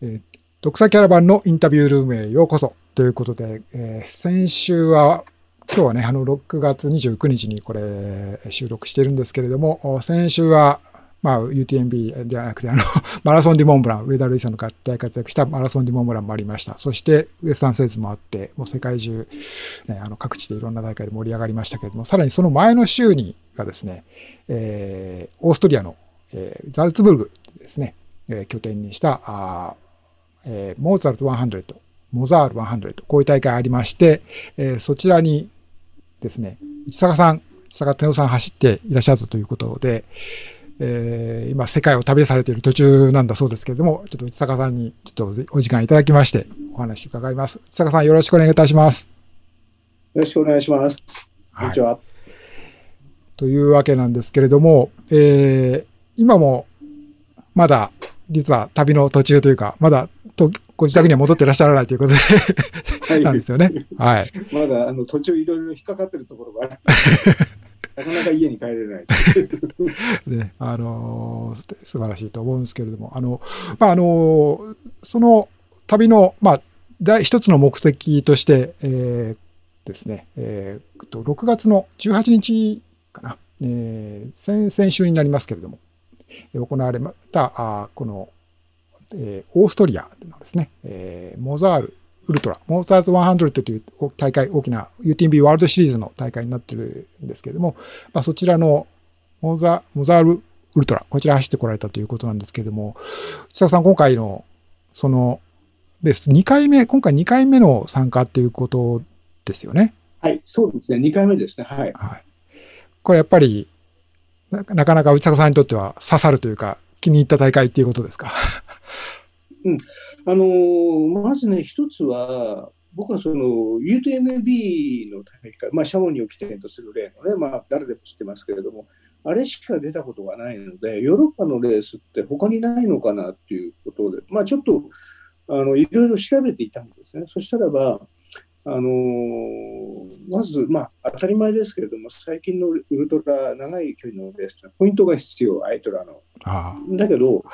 えー、独裁キャラバンのインタビュールームへようこそということで、えー、先週は、今日はね、あの、6月29日にこれ、収録してるんですけれども、先週は、まあ、UTMB ではなくて、あの、マラソンディモンブラン、上田瑠衣さんの大活躍したマラソンディモンブランもありました。そして、ウエスタンセーズもあって、もう世界中、ね、あの、各地でいろんな大会で盛り上がりましたけれども、さらにその前の週にがですね、えー、オーストリアの、えー、ザルツブルグですね、えー、拠点にした、あえー、モーツァルト100、モザール100、こういう大会ありまして、えー、そちらにですね、市坂さん、市坂天夫さん走っていらっしゃったということで、えー、今世界を旅されている途中なんだそうですけれども、ちょっと内坂さんにちょっとお時間いただきましてお話伺います。内坂さんよろしくお願いいたします。よろしくお願いします。こんにちは。はい、というわけなんですけれども、えー、今もまだ実は旅の途中というか、まだとご自宅には戻ってらっしゃらないということでなんですよね。はい。まだあの途中いろいろ引っかかってるところがある。なかなか家に帰れない ね、あのー、素晴らしいと思うんですけれども、あの、まあ、あのー、その旅の、まあ、第一つの目的として、えー、ですね、えー、と6月の18日かな、えー、先々週になりますけれども、行われた、あこの、えー、オーストリアのですね、えー、モザールウルトラ、モーツァルト100という大会、大きな UTMB ワールドシリーズの大会になってるんですけれども、まあ、そちらのモザモザールウルトラ、こちら走ってこられたということなんですけれども、内田さん、今回のそのレース、2回目、今回2回目の参加っていうことですよね？はい、そうですね、2回目ですね。はい。はい、これやっぱりな、なかなか内坂さんにとっては刺さるというか、気に入った大会っていうことですか？うん。あのー、まずね、一つは、僕はその UTMB の大会、まあ、シャモニーを起点とする例のね、まあ、誰でも知ってますけれども、あれしか出たことがないので、ヨーロッパのレースって他にないのかなっていうことで、まあ、ちょっとあのいろいろ調べていたんですね。そしたらば、あのー、まず、まあ、当たり前ですけれども、最近のウルトラ長い距離のレースはポイントが必要、アイトラの。だけど、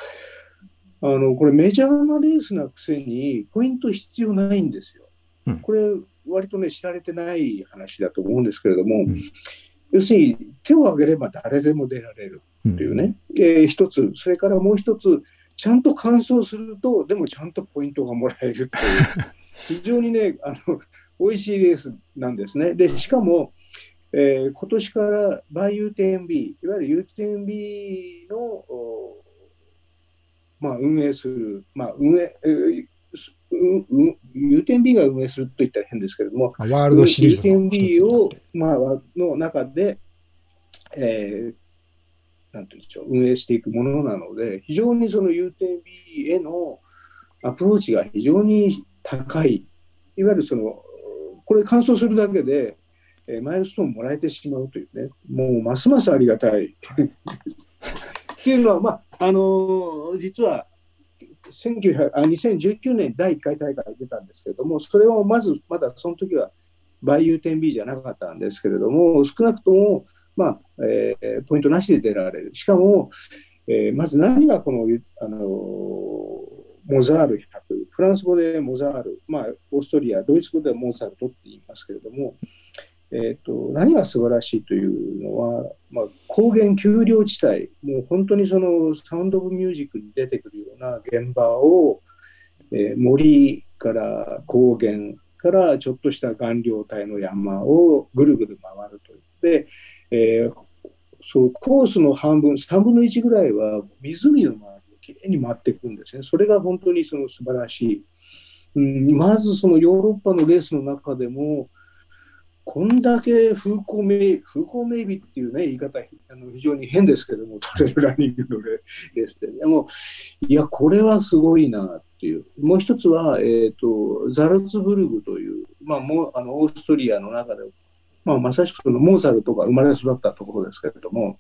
あのこれメジャーなレースなくせにポイント必要ないんですよ。うん、これ割とね知られてない話だと思うんですけれども、うん、要するに手を挙げれば誰でも出られるっていうね、うん、えー、一つそれからもう一つちゃんと完走するとでもちゃんとポイントがもらえるっていう。非常にねあの美味しいレースなんですね。でしかもえー、今年からバイ UTMB、いわゆる UTMB のまあ、運営する、まあ、運営、えー UTMB が運営すると言ったら変ですけれども、ワールドシリーズ UTMB を、まあ、の中で、えー、なんていうんでしょう、運営していくものなので、非常にその UTMB へのアプローチが非常に高い、いわゆるその、これ完走するだけで、えー、マイルストーンもらえてしまうというね、もうますますありがたい。っていうのは、まああの、実はあ2019年第1回大会出たんですけれども、それはまずまだその時はバイユーテンビーじゃなかったんですけれども、少なくとも、まあえー、ポイントなしで出られる。しかも、えー、まず何がこの、あの、モザール100、フランス語でモザール、まあ、オーストリア、ドイツ語ではモーツァルトって言いますけれども、えーと、何が素晴らしいというのは、まあ、高原丘陵地帯、もう本当にそのサウンド・オブ・ミュージックに出てくるような現場を、えー、森から高原からちょっとした顔料帯の山をぐるぐる回るといって、えー、そうコースの半分、3分の1ぐらいは湖の周りをきれいに回っていくんですね。それが本当にその素晴らしい。うん、まずそのヨーロッパのレースの中でも、こんだけ風光明風光明媚っていうね、言い方、あの非常に変ですけども、トレイルランニングのレースで。でも、いや、これはすごいなっていう。もう一つは、えっ、ー、と、ザルツブルグという、まあ、もうあのオーストリアの中で、まあ、まさしくそのモーツァルトが生まれ育ったところですけれども、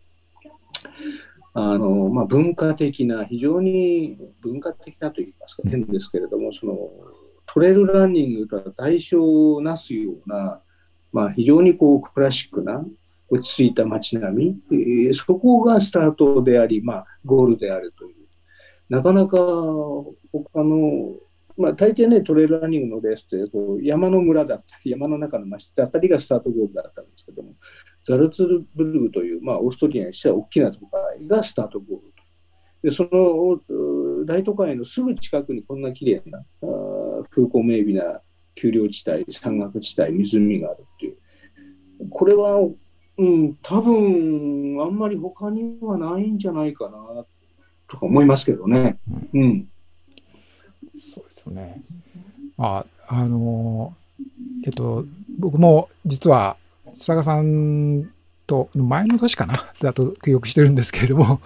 あのまあ、文化的な、非常に文化的なと言いますか、変ですけれども、そのトレイルランニングとは代償をなすような、まあ、非常にこうクラシックな落ち着いた街並み、えー、そこがスタートであり、まあ、ゴールであるという、なかなか他の、まあ、大抵ね、トレイルランニングのレースってこう山の村だったり、山の中の町あたりがスタートゴールだったんですけども、ザルツブルグという、まあ、オーストリアにしては大きな都会がスタートゴール。でその大都会のすぐ近くにこんな綺麗な風光明媚な丘陵地帯、山岳地帯、湖があるっていう。これは、うん、多分あんまり他にはないんじゃないかなとか思いますけどね。うん、うん、そうですよね。まあ、あのえっと、僕も実は、佐賀さんと前の年かな、だと記憶してるんですけれども、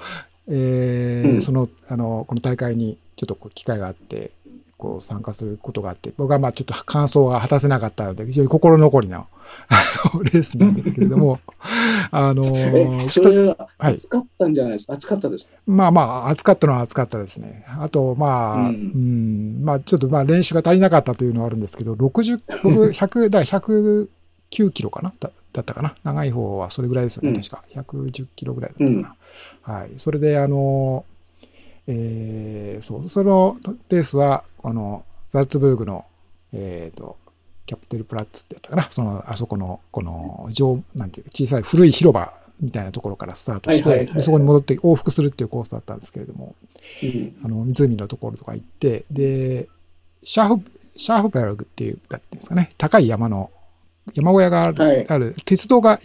えー、うん、その、あの、この大会にちょっと機会があって、こう参加することがあって、僕はまあちょっと感想が果たせなかったので、非常に心残りな レースなんですけれども、あのー、それは暑かったんじゃないですか、はい、暑かったですまあまあ、暑かったのは暑かったですね。あと、まあ、うん、うん。まあちょっとまあ練習が足りなかったというのはあるんですけど、60、僕、100、だ109キロかな？だだったかな？長い方はそれぐらいですよね、うん、確か。110キロぐらいだったかな。うん、はい。それで、あのーえー、そう、そのレースは、あの、ザルツブルグの、えっ、ー、と、キャプテルプラッツってやったかな、その、あそこの、この、上、なんていうか、小さい古い広場みたいなところからスタートして、でそこに戻って往復するっていうコースだったんですけれども、うん、あの、湖のところとか行って、で、シャーフ、シャーフベルグっていう、だってんですかね、高い山の、山小屋がある、はい、ある鉄道が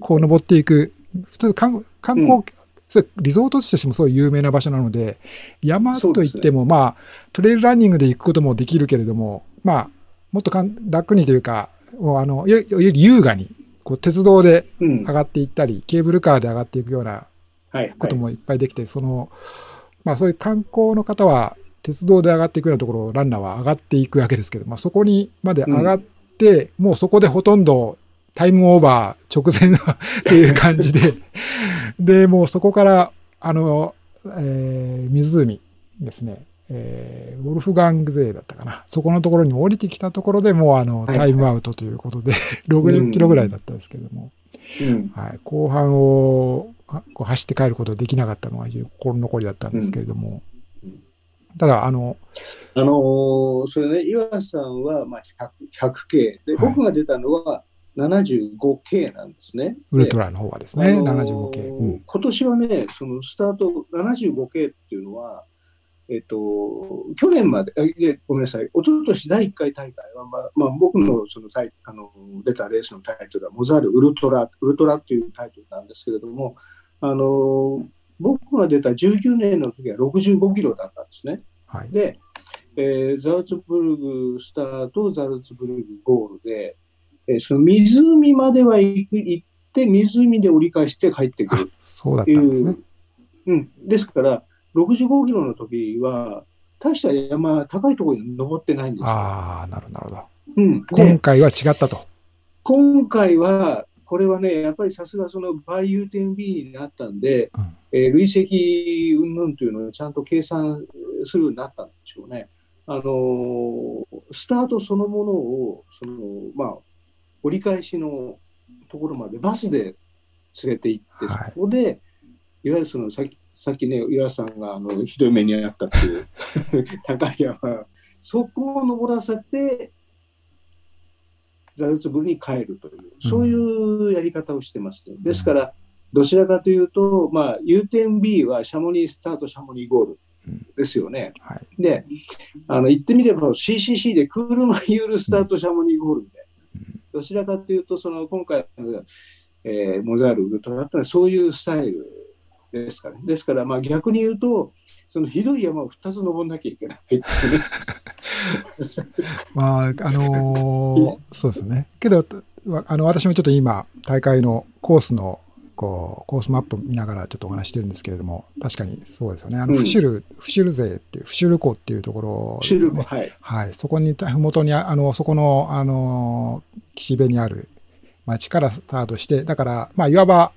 こう登っていく、普通観光、うんそれリゾート地としてもすごい有名な場所なので、山といっても、ね、まあ、トレイルランニングで行くこともできるけれども、まあ、もっとかん楽にというか、もうあの、よより優雅に、こう、鉄道で上がっていったり、うん、ケーブルカーで上がっていくようなこともいっぱいできて、はいはい、その、まあ、そういう観光の方は、鉄道で上がっていくようなところをランナーは上がっていくわけですけど、まあ、そこにまで上がって、うん、もうそこでほとんどタイムオーバー直前っていう感じで、で、もうそこから、あの、えー、湖ですね、えー、ウォルフガング勢だったかな。そこのところに降りてきたところでもうあの、タイムアウトということで、60キロぐらいだったんですけども、うん、はい、後半をこう走って帰ることができなかったのが心残りだったんですけれども、うん、ただ、あの、あのー、それね、岩さんは、まあ100、100系で、僕が出たのは、75K なんですね。ウルトラの方はですね、あのー、75K、うん。今年はね、そのスタート 75K っていうのは、えっと、去年まで、ごめんなさい、一昨年第1回大会は、まあまあ、僕のそのタイあの出たレースのタイトルは、モザールウルトラ、ウルトラっていうタイトルなんですけれども、あの僕が出た19年の時は65キロだったんですね。はい、で、えー、ザルツブルグスタート、ザルツブルグゴールで、えその湖までは行く行って、湖で折り返して帰ってくるっていう。ね。うん。ですから、65キロの時は、大した山、高いところに登ってないんですよ。ああ、なるほど。うん。今回は違ったと。今回は、これはね、やっぱりさすがその倍 U 点 B になったんで、うん、えー、累積云々というのをちゃんと計算するようになったんでしょうね。あのー、スタートそのものを、その、まあ、折り返しのところまでバスで連れて行って、はい、そこで、いわゆるそのさっき、さっきね、岩さんがあのひどい目に遭ったっていう 高い山、そこを登らせて、ザルツブルに帰るという、そういうやり方をしてまして、ですから、どちらかというと、まあ、U 点 B はシャモニースタート、シャモニーゴールですよね。はい、で、あの言ってみれば CCC でクールマユールスタート、シャモニーゴールみたいどちらかというと、その今回の、えー、モザール、ウルトラってのはそういうスタイルですから、ね、ですから、まあ逆に言うと、そのひどい山を2つ登んなきゃいけないっていうね。まあ、あのー、そうですね。けど、あの、私もちょっと今、大会のコースのこう、コースマップ見ながらちょっとお話してるんですけれども、確かにそうですよね。あの、フシュル、うん、フシュル勢っていう、フシュル湖っていうところですよね。はい。はい。そこに、ふもとに、あの、そこの、あの、岸辺にある町からスタートして、だから、まあ、いわば、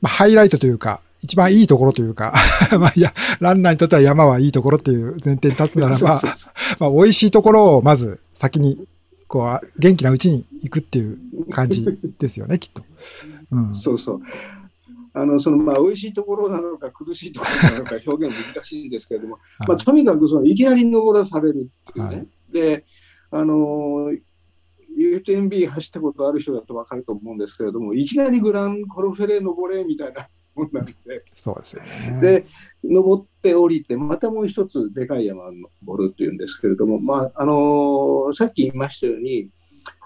まあ、ハイライトというか、一番いいところというか まあ、いや、ランナーにとっては山はいいところっていう前提に立つならば、まあ、美味しいところをまず先に、こう、元気なうちに行くっていう感じですよね、きっと。うん、そうそう。あのそのまあ美味しいところなのか苦しいところなのか表現難しいんですけれども、まあ、とにかくそのいきなり登らされるっていうね。はい、であの UTMB 走ったことある人だと分かると思うんですけれども、いきなりグランコルフェレ登れみたいなもんなんで、そうですよね。で、登って降りて、またもう一つでかい山を登るっていうんですけれども、まああのー、さっき言いましたように、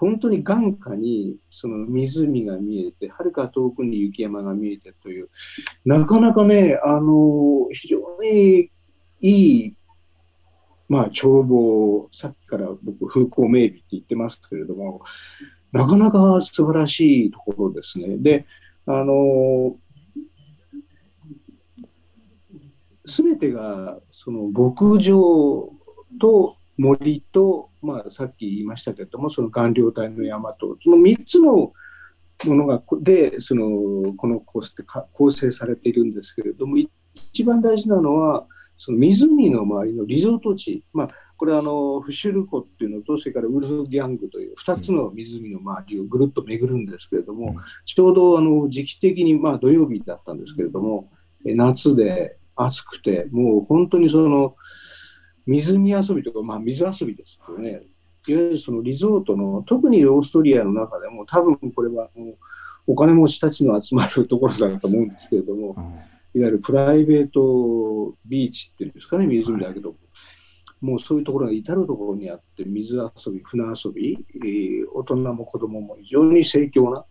本当に眼下にその湖が見えて、はるか遠くに雪山が見えてという、なかなかね、あの、非常にいいまあ、眺望、さっきから僕、風光明媚って言ってますけれども、なかなか素晴らしいところですね。で、あの、すべてが、その牧場と森と、まあ、さっき言いましたけれども、その顔料体の山と、その3つのものが、で、その、このコースって構成されているんですけれども、一番大事なのは、その湖の周りのリゾート地、まあ、これはあのフシュル湖っていうのと、それからウルフギャングという2つの湖の周りをぐるっと巡るんですけれども、ちょうどあの時期的にまあ土曜日だったんですけれども、夏で暑くて、もう本当にその湖遊びとか、まあ、水遊びですよね。いわゆるそのリゾートの、特にオーストリアの中でも、多分これはお金持ちたちの集まるところだと思うんですけれども、いわゆるプライベートビーチっていうんですかね、湖だけど、はい、もうそういうところが至るところにあって、水遊び、船遊び、えー、大人も子供も非常に盛況な、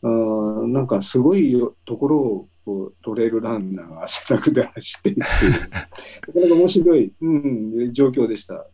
あなんかすごいところをこうトレイルランナーが汗だくで走っていくっていう、なかなか面白い、うん、状況でした。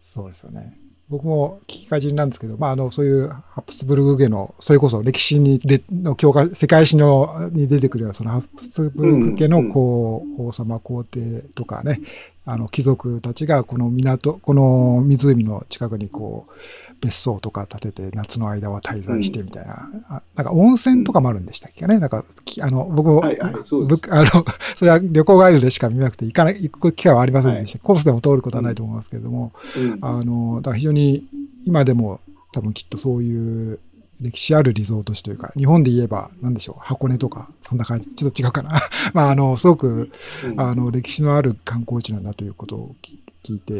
そうですよね。僕も聞きかじりなんですけど、まあ、あの、そういうハプスブルグ家の、それこそ歴史にで、の教科、世界史の、に出てくるような、そのハプスブルグ家の、こう、王様皇帝とかね、あの、貴族たちが、この港、この湖の近くに、こう、別荘とか建てて夏の間は滞在してみたいな、うん、なんか温泉とかもあるんでしたっけね？なんか、あの、僕も、はいはい、あの、それは旅行ガイドでしか見なくて行かない、行く機会はありませんでした。はい、コースでも通ることはないと思いますけれども、うん、あの、だから非常に今でも多分きっとそういう歴史あるリゾート地というか、日本で言えば、なんでしょう、箱根とか、そんな感じ、ちょっと違うかな。まあ、あの、すごく、あの、歴史のある観光地なんだということを聞いて、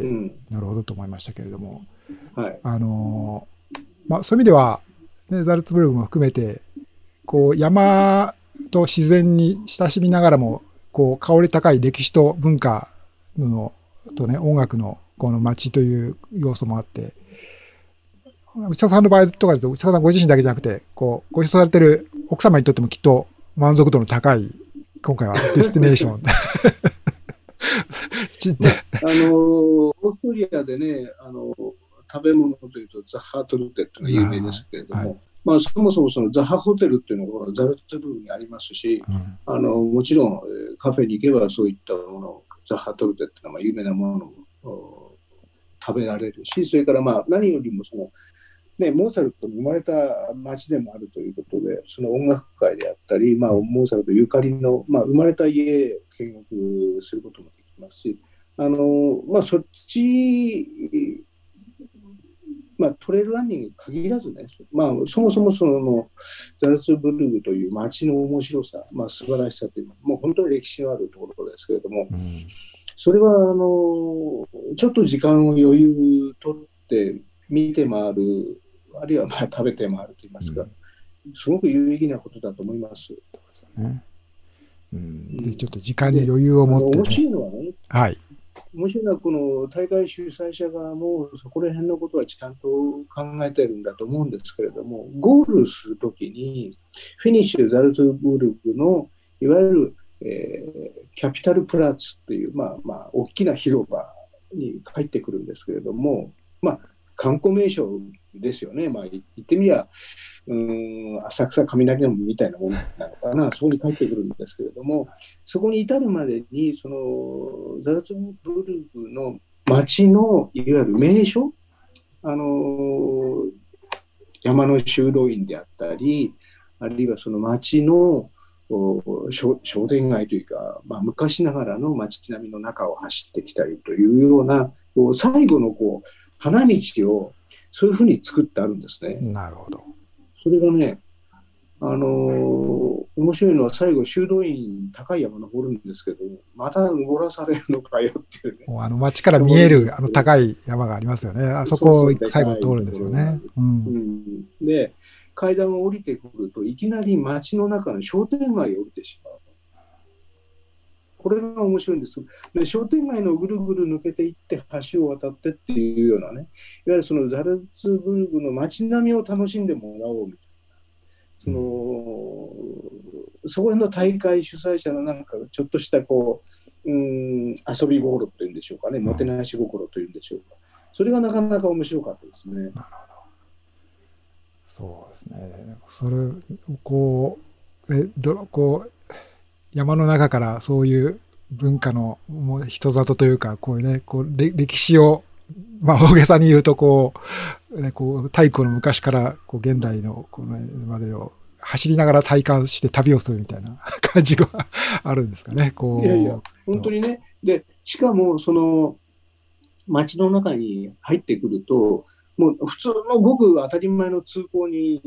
なるほどと思いましたけれども、はい、あのまあ、そういう意味では、ね、ザルツブルグも含めて、こう山と自然に親しみながらも、こう香り高い歴史と文化のとね、音楽のこの街という要素もあって、内田さんの場合とかだと、内田さんご自身だけじゃなくて、こう、ご一緒されてる奥様にとってもきっと満足度の高い、今回は destination。あの、オーストリアでね、あの、食べ物というとザッハートルテっていうのが有名ですけれども、はい、まあ、そもそもそのザハホテルっていうのはザルツブルクにありますし、うん、あのもちろんカフェに行けばそういったものザハトルテっていうのは有名なものを食べられるしそれからまあ何よりもその、ね、モーツァルトの生まれた町でもあるということでその音楽会であったり、まあ、モーツァルトゆかりの、まあ、生まれた家を見学することもできますしあの、まあ、そっちまあ、トレイルランニングに限らずね、まあ、そもそもそのザルツブルグという街の面白さ、まあ、素晴らしさというのは、もう本当に歴史のあるところですけれども、うん、それはあのちょっと時間を余裕とって見て回る、あるいはまあ食べて回るといいますか、うん、すごく有意義なことだと思います。そうですね。うん、でちょっと時間に余裕を持って、ね、面白いのはね、はい、面白いのは、この大会主催者側もそこら辺のことはちゃんと考えてるんだと思うんですけれども、ゴールするときに、フィニッシュ・ザルツブルクのいわゆる、えー、キャピタルプラッツっていう、まあまあ、大きな広場に帰ってくるんですけれども、まあ、観光名所ですよね、まあ、言ってみりゃ、うん浅草雷門みたいなものなのかな、そこに帰ってくるんですけれども、そこに至るまでに、そのザルツブルグの町のいわゆる名所、あの山の修道院であったり、あるいはその町の商店街というか、まあ、昔ながらの町並みの中を走ってきたりというような、最後のこう花道をそういうふうに作ってあるんですね。なるほど。それがね、ああのー、面白いのは最後、修道院、高い山登るんですけど、また登らされるのかよっていうね。もうあの街から見えるあの高い山がありますよね。あそこを最後通るんですよね。うん、で、階段を降りてくると、いきなり街の中の商店街を降りてしまう。これが面白いんです。で商店街のぐるぐる抜けていって橋を渡ってっていうようなね、いわゆるそのザルツブルグの街並みを楽しんでもらおうみたいな。その、そこへの大会主催者のなんかちょっとしたこう、うん、遊び心というんでしょうかね、もてなし心というんでしょうか。それがなかなか面白かったですね。なるほど。そうですね。それ、こう、えどこう山の中からそういう文化のもう人里というか、こういうね、こう歴史を、まあ大げさに言うとこう、ね、こう太古の昔からこう現代のこのまでを走りながら体感して旅をするみたいな 感じがあるんですかね。こういやいや、本当にね。で、しかもその街の中に入ってくると、もう普通のごく当たり前の通行人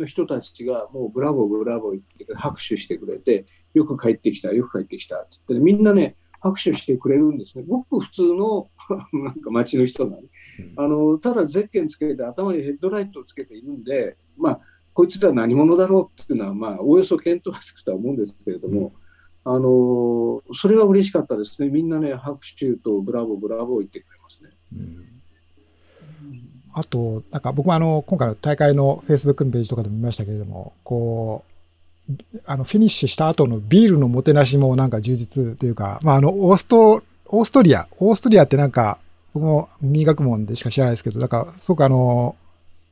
の人たちがもうブラボーブラボー言って拍手してくれて、よく帰ってきた、よく帰ってきたって言って、みんなね、拍手してくれるんですね。ごく普通の なんか街の人がね、あの、ただゼッケンつけて頭にヘッドライトをつけているんで、まあ、こいつら何者だろうっていうのは、まあ、おおよそ見当がつくとは思うんですけれども、あの、それが嬉しかったですね。みんなね、拍手とブラボー、ブラボー言ってくれますね。うんあと、なんか僕もあの、今回の大会の Facebook のページとかでも見ましたけれども、こう、あの、フィニッシュした後のビールのもてなしもなんか充実というか、まああの、オースト、オーストリア、オーストリアってなんか、僕も民学問でしか知らないですけど、なんか、すごくあの、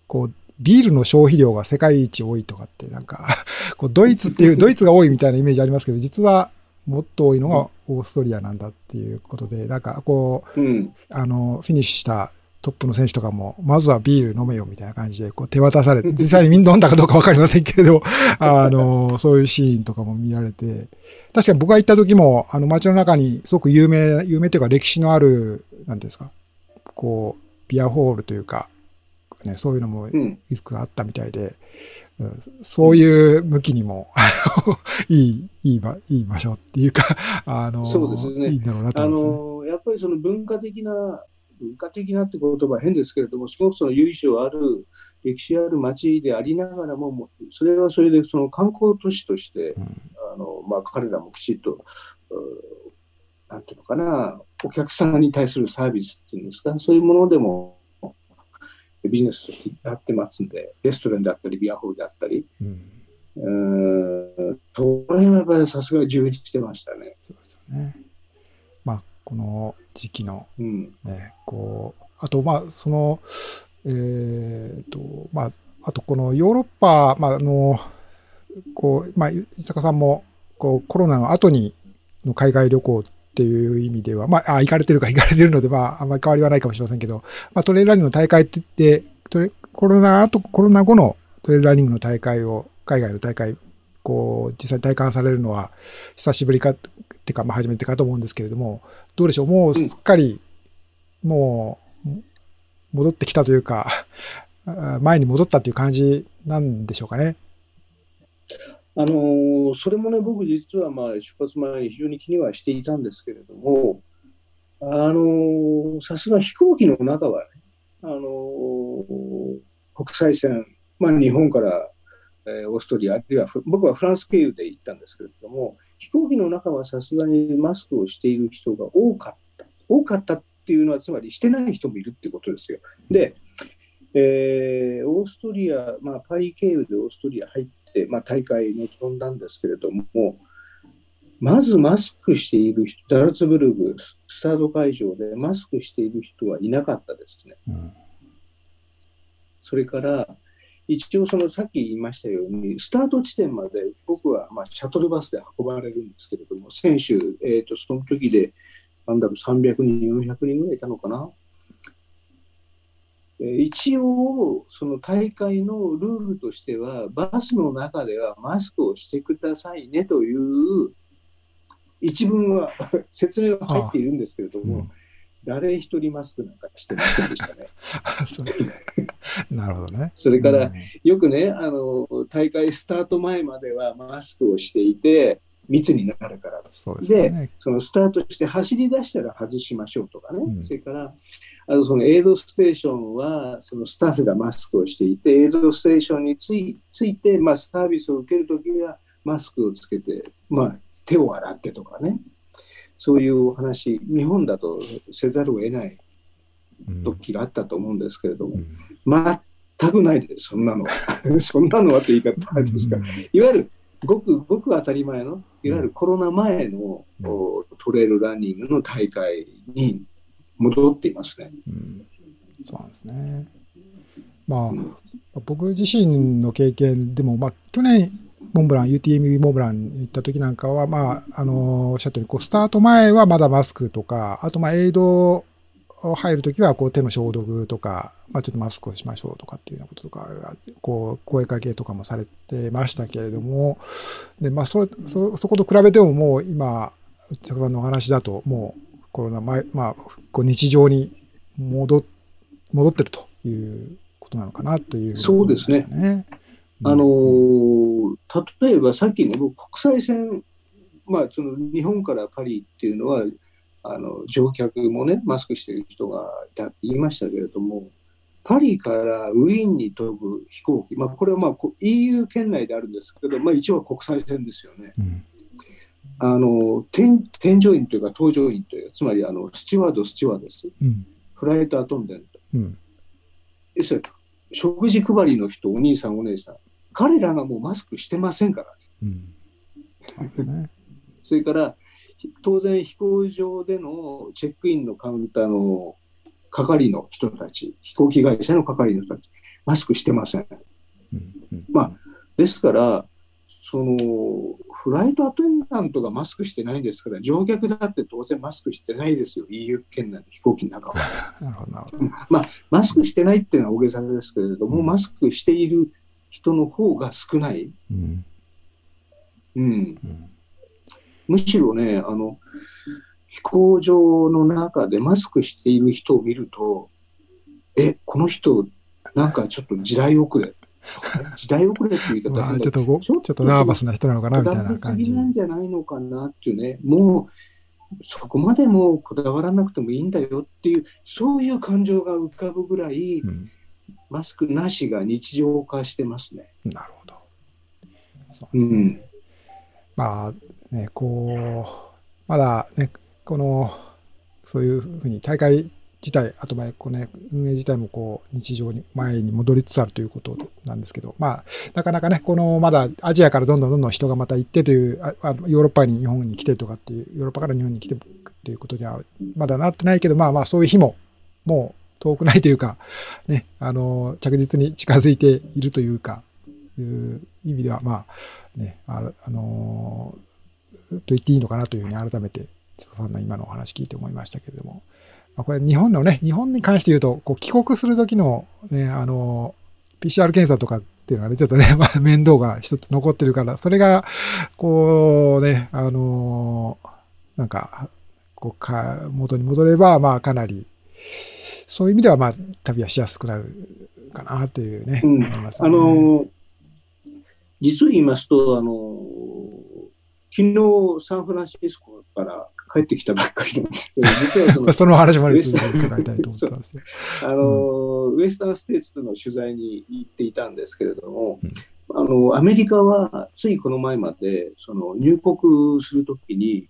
こう、ビールの消費量が世界一多いとかって、なんかこう、ドイツっていう、ドイツが多いみたいなイメージありますけど、実はもっと多いのがオーストリアなんだっていうことで、なんかこう、うん、あの、フィニッシュしたトップの選手とかも、まずはビール飲めよみたいな感じで、こう手渡されて、実際にみんな飲んだかどうかわかりませんけれど、あの、そういうシーンとかも見られて、確かに僕が行った時も、あの街の中にすごく有名、有名というか歴史のある、なんですか、こう、ビアホールというか、ね、そういうのもいくつかあったみたいで、うん、そういう向きにも、いい、いい場、いい場所っていうか、あの、そうですね。いいんだろうなと思います、ね、あの、やっぱりその文化的な文化的なって言葉は変ですけれども、すごくその由緒ある、歴史ある町でありながらも、それはそれでその観光都市として、うん、あのまあ、彼らもきちっと、なんていうのかな、お客さんに対するサービスっていうんですか、そういうものでもビジネスとしてやってますんで、レストランであったり、ビアホールであったり、うん、うんそれはやっぱりさすがに充実してましたね。そうですよね。この時期の、ね、うん、こう、あと、まあ、その、えっ、ー、と、まあ、あとこのヨーロッパ、まあ、あの、こう、まあ、伊坂さんも、こう、コロナの後にの海外旅行っていう意味では、まあ、あ行かれてるか行かれてるので、まあ、あんまり変わりはないかもしれませんけど、まあ、トレイルランニングの大会って言って、コロナ後、コロナ後のトレイルランニングの大会を、海外の大会、こう、実際に体感されるのは、久しぶりか、ってか、まあ、初めてかと思うんですけれども、どうでしょう、もうすっかり、もう、戻ってきたというか、前に戻ったっていう感じなんでしょうかね。あのー、それもね、僕実はまあ出発前に非常に気にはしていたんですけれども、あのー、さすが飛行機の中はね、あのー、国際線、まあ、日本から、えー、オーストリア、あるいは僕はフランス経由で行ったんですけれども、飛行機の中はさすがにマスクをしている人が多かった。多かったっていうのは、つまりしてない人もいるってことですよ。で、えー、オーストリア、まあ、パリ経由でオーストリア入って、まあ、大会に臨んだんですけれども、まずマスクしている人、ザルツブルグ、スタート会場でマスクしている人はいなかったですね。うん、それから、一応そのさっき言いましたように、スタート地点まで僕はまあシャトルバスで運ばれるんですけれども、選手、えー、とその時で、なんだろう、300人、400人ぐらいいたのかな。一応、その大会のルールとしては、バスの中ではマスクをしてくださいねという一文は 説明は入っているんですけれども、誰一人マスクなんかしてませんでしたね。そうですね。なるほどね。それから、うんよくね、あの、大会スタート前まではマスクをしていて、密になるから。そうですよね。そのスタートして走り出したら外しましょうとかね。うんそれから、あの、そのエイドステーションは、そのスタッフがマスクをしていて、エイドステーションについついて、まあ、サービスを受けるときはマスクをつけて、まあ、手を洗ってとかね。そういうお話、日本だとせざるを得ないうん時があったと思うんですけれども、うん全くないです、そんなのは。そんなのはって言い方ですが、いわゆるごくごく当たり前の、いわゆるコロナ前の、うんおトレイルランニングの大会に戻っていますね。うんそうなんですね。まあ、うん僕自身の経験でも、まあ、去年、モンブラン、UTMB モンブランに行った時なんかは、まあ、あの、おっしゃったように、こう、スタート前はまだマスクとか、あと、まあ、エイド入る時は、こう、手の消毒とか、まあ、ちょっとマスクをしましょうとかっていうようなこととか、こう、声かけとかもされてましたけれども、で、まあ、そ、そ、そこと比べてももう今、内坂さんのお話だと、もう、コロナ前、まあ、こう日常に戻戻ってるということなのかなっていう、そうですね。あのー例えばさっきね、僕国際線、まあ、その日本からパリっていうのは、あの乗客もね、マスクしてる人がいたって言いましたけれども、パリからウィーンに飛ぶ飛行機、まあ、これはまあこ EU 圏内であるんですけど、まあ、一応は国際線ですよね。うん。あの添添乗員というか、搭乗員という、つまりあのスチュワード、スチュワーデス、うん。フライトアテンデント、うん。要するに食事配りの人、お兄さん、お姉さん、彼らがもうマスクしてませんから。うんそうですね。それから、ひ当然飛行場でのチェックインのカウンターの係の人たち、飛行機会社の係の人たち、マスクしてません。うんうんまあ、ですから、そのフライトアテンダントがマスクしてないんですから、乗客だって当然マスクしてないですよ、EU 圏内の飛行機の中は。なるほど、なるほど。まあ、マスクしてないっていうのは大げさですけれども、うんマスクしている人の方が少ない。うんうん、うんむしろね、あの、飛行場の中でマスクしている人を見ると、え、この人、なんかちょっと時代遅れ。時代遅れっていう言い方まあ、ちょっとご、ちょっとナーバスな人なのかな、みたいな感じ。なんじゃないのかなっていうね、もう、そこまでもうこだわらなくてもいいんだよっていう、そういう感情が浮かぶぐらい、うんマスクなしが日常化してますね。なるほど。そうですね。うん。まあね、こう、まだね、この、そういうふうに大会自体、あとまあこうね、運営自体もこう、日常に、前に戻りつつあるということなんですけど、まあ、なかなかね、この、まだアジアからどんどんどんどん人がまた行ってという、あヨーロッパに日本に来てとかっていう、ヨーロッパから日本に来てっていうことには、まだなってないけど、まあまあ、そういう日も、もう遠くないというか、ね、あの、着実に近づいているというか、いう意味では、まあ、ね、あの、あのと言っていいのかなというふうに改めて、津田さんの今のお話聞いて思いましたけれども、まあ、これ日本のね、日本に関して言うと、こう帰国するときのね、あの、PCR 検査とかっていうのはね、ちょっとね、まあ、面倒が一つ残ってるから、それが、こうね、あの、なんか、こうか、元に戻れば、まあ、かなり、そういう意味では、まあ、旅はしやすくなるかなというね、うん。思いますよあねの、実を言いますと、あの、昨日サンフランシスコから帰ってきたばっかりなんですけど、実はその その話まで続けて伺いたいと思ってたんですよ。あの、ウエスタンステーツの取材に行っていたんですけれども、うん。あの、アメリカはついこの前まで、その入国するときに、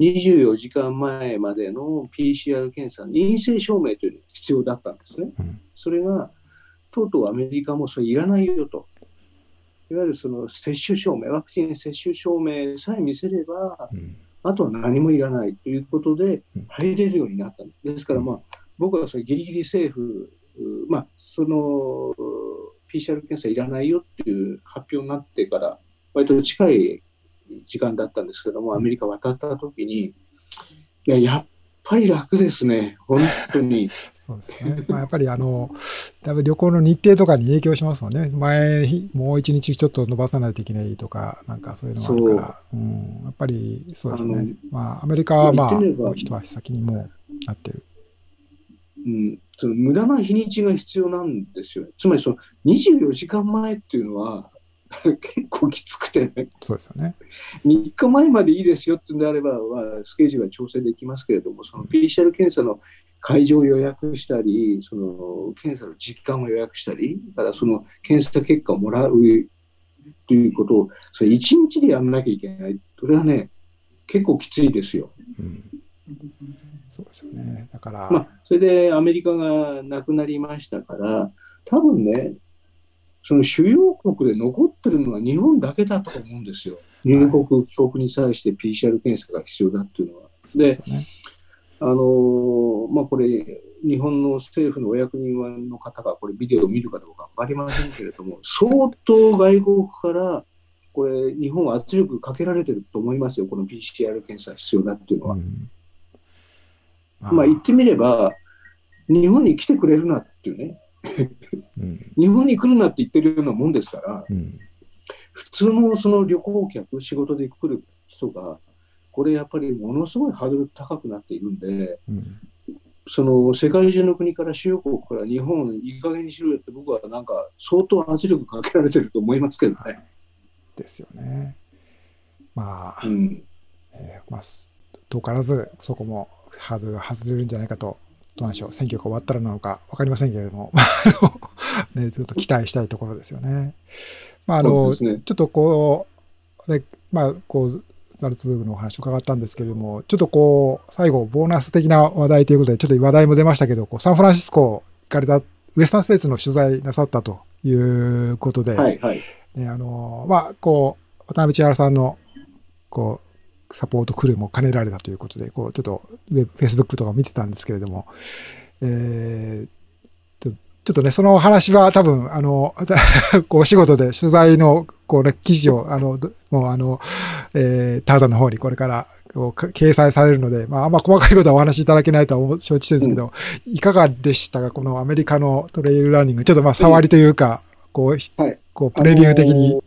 24時間前までの PCR 検査、陰性証明という必要だったんですね。うんそれが、とうとうアメリカもそれいらないよと。いわゆるその接種証明、ワクチン接種証明さえ見せれば、うんあとは何もいらないということでうん入れるようになったんです。ですから、まあ、僕はそれギリギリ政府、うまあ、その PCR 検査いらないよっていう発表になってから、割と近い時間だったんですけども、アメリカ渡った時に、いや、やっぱり楽ですね、本当に。そうですね。まあ、やっぱりあの、多分旅行の日程とかに影響しますもんね。前、もう一日ちょっと伸ばさないといけないとか、なんかそういうのがあるから、うん、やっぱりそうですね。まあ、アメリカはまあ、一足先にもうなってる。その無駄な日にちが必要なんですよ。つまりその24時間前っていうのは結構きつくてね。そうですよね。3日前までいいですよってんであれば、まあ、スケジュールは調整できますけれども、その PCR 検査の会場を予約したり、その検査の時間を予約したり、からその検査結果をもらうということを、それ1日でやらなきゃいけない。それはね、結構きついですよ。うんそうですよね。だから、まあ、それでアメリカがなくなりましたから、多分ね、その主要国で残ってるのは日本だけだと思うんですよ。入国、帰国に際して PCR 検査が必要だっていうのは。で、ね、あのまあ、これ、日本の政府のお役人の方がこれビデオを見るかどうか分かりませんけれども、相当外国からこれ、日本は圧力かけられてると思いますよ、この PCR 検査必要だっていうのは。うんまあ言ってみれば、日本に来てくれるなっていうね、うん、日本に来るなって言ってるようなもんですから、うん、普通のその旅行客、仕事で来る人が、これやっぱりものすごいハードル高くなっているんで、うん、その世界中の国から主要国から日本いい加減にしろよって僕はなんか相当圧力かけられてると思いますけどね。ですよね。まあ、うんえー、まあ、遠からずそこもハードルが外れるんじゃないかと、どうなんでしょう、選挙が終わったらなのか分かりませんけれども、ね、ずっと期待したいところですよね。まあ、あの、ね、ちょっとこう、ね、まあ、こう、ザルツブーグのお話を伺ったんですけれども、ちょっとこう、最後、ボーナス的な話題ということで、ちょっと話題も出ましたけど、こうサンフランシスコ行かれた、ウエスタンステーツの取材なさったということで、はいはい、ね、あの、まあ、こう、渡辺千原さんの、こう、サポートクルーも兼ねられたということで、こう、ちょっと、ウェブ、フェイスブックとか見てたんですけれども、えー、ちょっとね、その話は多分、あの、こう、お仕事で取材の、こうね、記事を、あの、もうあの、えー、ターザンの方にこれから、こう、掲載されるので、まあ、あんま細かいことはお話しいただけないとは承知してるんですけど、うん、いかがでしたか？このアメリカのトレイルランニング。ちょっとまあ、触りというか、こう、はい、こう、プレビュー的に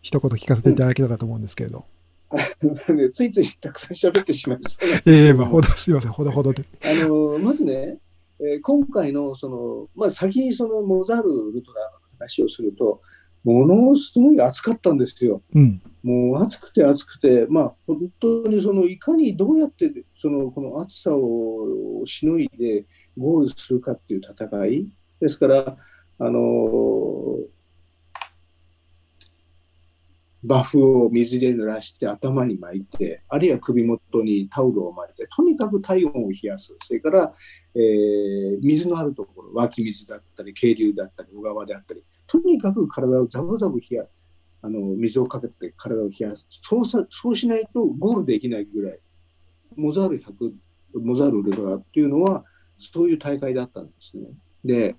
一言聞かせていただけたらと思うんですけれど。ついついたくさん喋ってしまいました、ね。ええまあ、ほど、すみません、ほどほどで。あの、まずね、えー、今回の、その、まあ、先にそのモザールウルトラの話をすると、ものすごい暑かったんですよ。うん、もう暑くて暑くて、まあ、本当にそのいかにどうやってそのこの暑さをしのいでゴールするかっていう戦いですから、あのバフを水で濡らして頭に巻いて、あるいは首元にタオルを巻いて、とにかく体温を冷やす。それから、えー、水のあるところ、湧き水だったり、渓流だったり、小川であったり、とにかく体をザブザブ冷やあの水をかけて体を冷やすそうさ。そうしないとゴールできないぐらい。モザール100、モザールウルトラっていうのは、そういう大会だったんですね。で、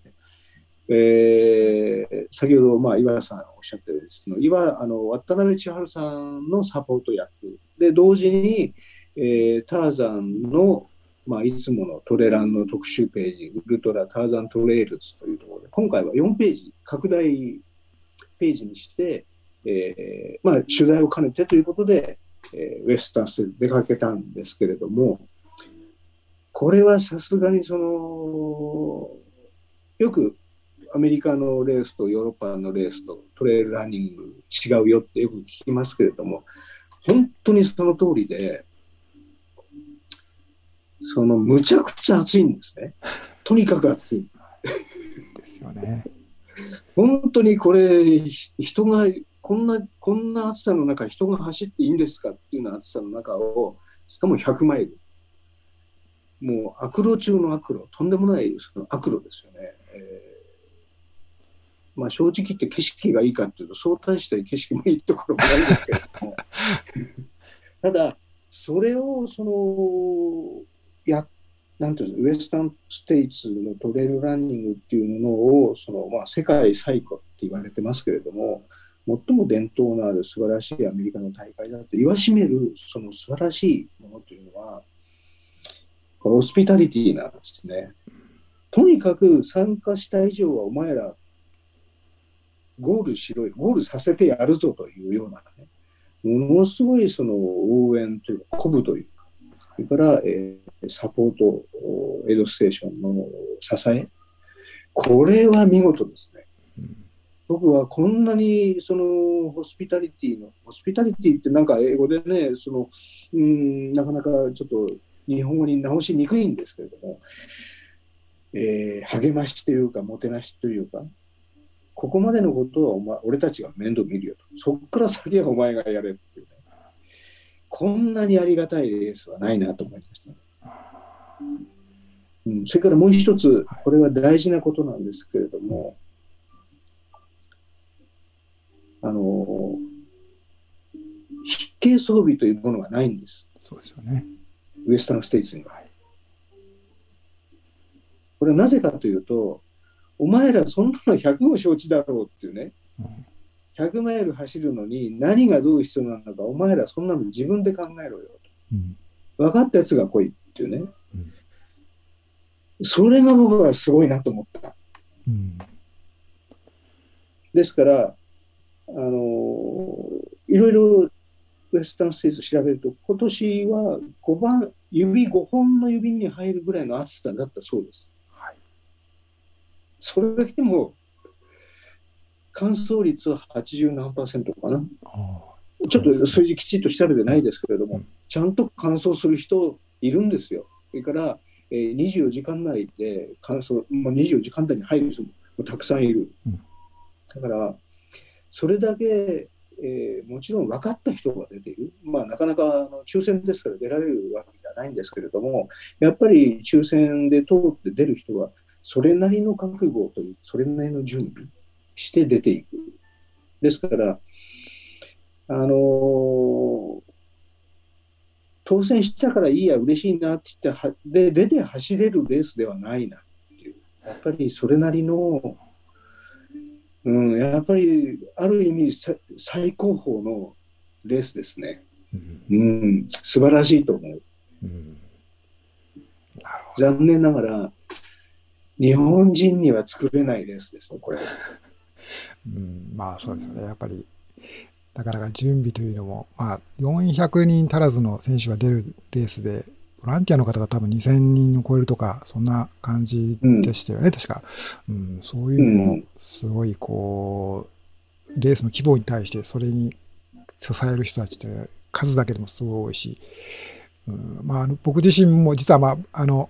えー、先ほど、まあ、岩さんおっしゃったようですけど、岩あの渡辺千春さんのサポート役で、同時に、えー、ターザンの、まあ、いつものトレランの特集ページ、ウルトラターザントレイルズというところで、今回は4ページ、拡大ページにして、えーまあ、取材を兼ねてということで、えー、ウェスタンスで出かけたんですけれども、これはさすがにその、よくアメリカのレースとヨーロッパのレースとトレイルランニング違うよってよく聞きますけれども、本当にその通りで、そのむちゃくちゃ暑いんですね。とにかく暑い。ですよね。本当にこれ、人が、こんな、こんな暑さの中、人が走っていいんですかっていうような暑さの中を、しかも100マイル。もう悪路中の悪路、とんでもないその悪路ですよね。えーまあ、正直言って景色がいいかっていうと、そう大した景色もいいところもないんですけれども、ただ、それを、その、や、なんていうんですか、ウエスタンステイツのトレイルランニングっていうものを、その、まあ、世界最古って言われてますけれども、最も伝統のある素晴らしいアメリカの大会だと言わしめる、その素晴らしいものというのは、このホスピタリティなんですね。とにかく参加した以上はお前らゴールしろよ、ゴールさせてやるぞというようなね、ものすごいその応援というか、鼓舞というか、それから、えー、サポート、エイドステーションの支え、これは見事ですね。うん。僕はこんなにそのホスピタリティの、ホスピタリティってなんか英語でね、そのうんなかなかちょっと日本語に直しにくいんですけれども、えー励ましというか、もてなしというか、ここまでのことはお前俺たちが面倒見るよと、そこから先はお前がやれっていうね、こんなにありがたいレースはないなと思いました。うん、それからもう一つ、これは大事なことなんですけれども、あの、筆形装備というものがないんです。そうですよね。ウエスタンステイツには。はい。これはなぜかというと、お前らそんなの100を承知だろうっていうね、うん100マイル走るのに何がどう必要なのか、お前らそんなの自分で考えろようんと。分かったやつが来いっていうね。うんそれが僕はすごいなと思った。うんですから、あのいろいろウエスタンステイツ調べると、今年は5番、指5本の指に入るぐらいの暑さだったそうです。はい。それでも、乾燥率は80何パーセントかな。あちょっと数字きちっと調べてないですけれども、うんちゃんと乾燥する人いるんですよ。それから、えー24時間内で乾燥、まあ、24時間内に入る人もたくさんいる。うんだから、それだけ、えーもちろん分かった人が出ている、まあ、なかなかあの抽選ですから出られるわけじゃないんですけれども、やっぱり抽選で通って出る人は、それなりの覚悟という、それなりの準備して出ていく。ですから、あのー当選したからいいや、嬉しいなって言っては、で、出て走れるレースではないなっていう。やっぱりそれなりの、うん、やっぱりある意味さ最高峰のレースですね。うんうん、素晴らしいと思う。うん。残念ながら、日本人には作れないレースですね、これ。うん、まあそうですよね。やっぱり、なかなか準備というのも、まあ400人足らずの選手が出るレースで、ボランティアの方が多分2000人を超えるとか、そんな感じでしたよね、確か。うん、そういうのも、すごいこう、レースの規模に対してそれに支える人たちって数だけでもすごい多いし、うん、まあ僕自身も実はまあ、あの、ぼ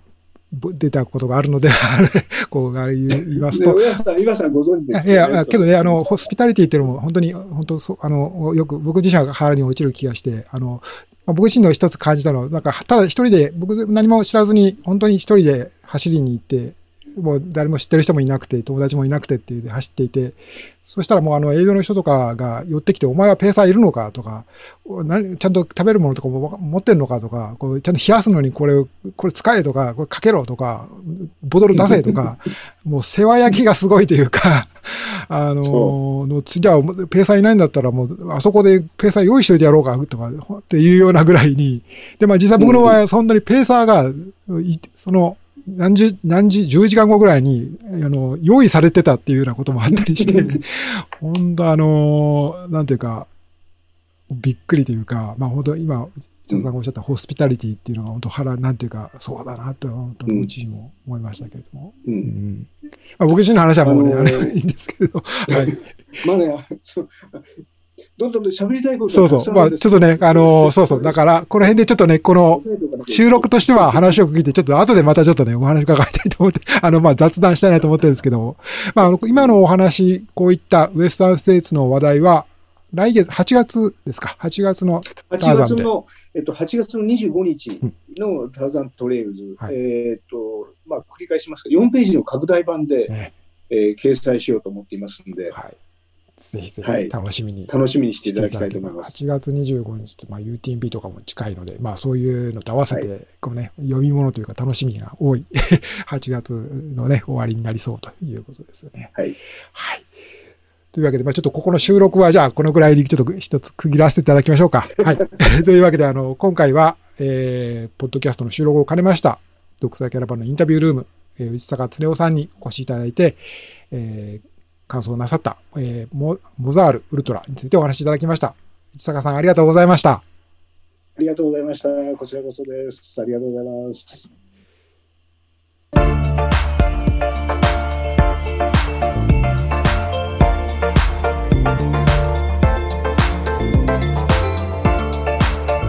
出たことがあるので、こうあれ言いますね、と、岩さん、岩さんご存知ですいや、いやけどね、あの、ホスピタリティっていうのも本当に、本当そう、あの、よく僕自身は腹に落ちる気がして、あの、まあ僕自身の一つ感じたのは、なんか、ただ一人で、僕何も知らずに、本当に一人で走りに行って、もう誰も知ってる人もいなくて、友達もいなくてっていうで走っていて、そしたらもうあの営業の人とかが寄ってきて、お前はペーサーいるのかとか、ちゃんと食べるものとかも持ってんのかとか、こうちゃんと冷やすのにこれ、これ使えとか、これかけろとか、ボトル出せとか、もう世話焼きがすごいというか、あのその次はペーサーいないんだったらもうあそこでペーサー用意しといてやろうかとかっていうようなぐらいに、で、まあ実際僕の場合はそんなにペーサーが、いその、何十、何時、10時間後ぐらいに、あの、用意されてたっていうようなこともあったりして、本当あの、なんていうか、びっくりというか、まあ本当今、千田さんがおっしゃったホスピタリティっていうのが本当腹、なんていうか、そうだなと、本当僕自身も思いましたけれども。う。うんんまあ、僕自身の話はもうね、あのーあれいいんですけれど、はい。まあね、どんどん喋りたいことそうそう。まあ、ちょっとね、あのーそうそう。だから、この辺でちょっとね、この、収録としては話を聞いて、ちょっと後でまたちょっとね、お話伺いたいと思って、あの、まあ、雑談したいなと思ってるんですけども、まあ、あの、今のお話、こういったウエスタンステーツの話題は、来月、8月ですか ?8 月の、8ターザンで月の、えっと、8月の25日のターザントレイルズ、はいえっと、まあ、繰り返しますが、4ページの拡大版で、ね、えー掲載しようと思っていますので、はい。ぜひぜはいひ楽しみに楽しみにしていしたてだきたいと思います。8月25日って、まあ、UTMB とかも近いので、まあ、そういうのと合わせて、はこうね、読み物というか楽しみが多い 8月のね、終わりになりそうということですよね。はい。はい。というわけで、まあ、ちょっとここの収録は、じゃあ、このぐらいにちょっと一つ区切らせていただきましょうか。はい。というわけで、あの、今回は、えー、ポッドキャストの収録を兼ねました、独裁キャラバンのインタビュールーム、えー、内坂恒夫さんにお越しいただいて、えー、感想なさった、えー、モザールウルトラについてお話しいただきました。市坂さん、ありがとうございました。ありがとうございました。こちらこそです。ありがとうございます。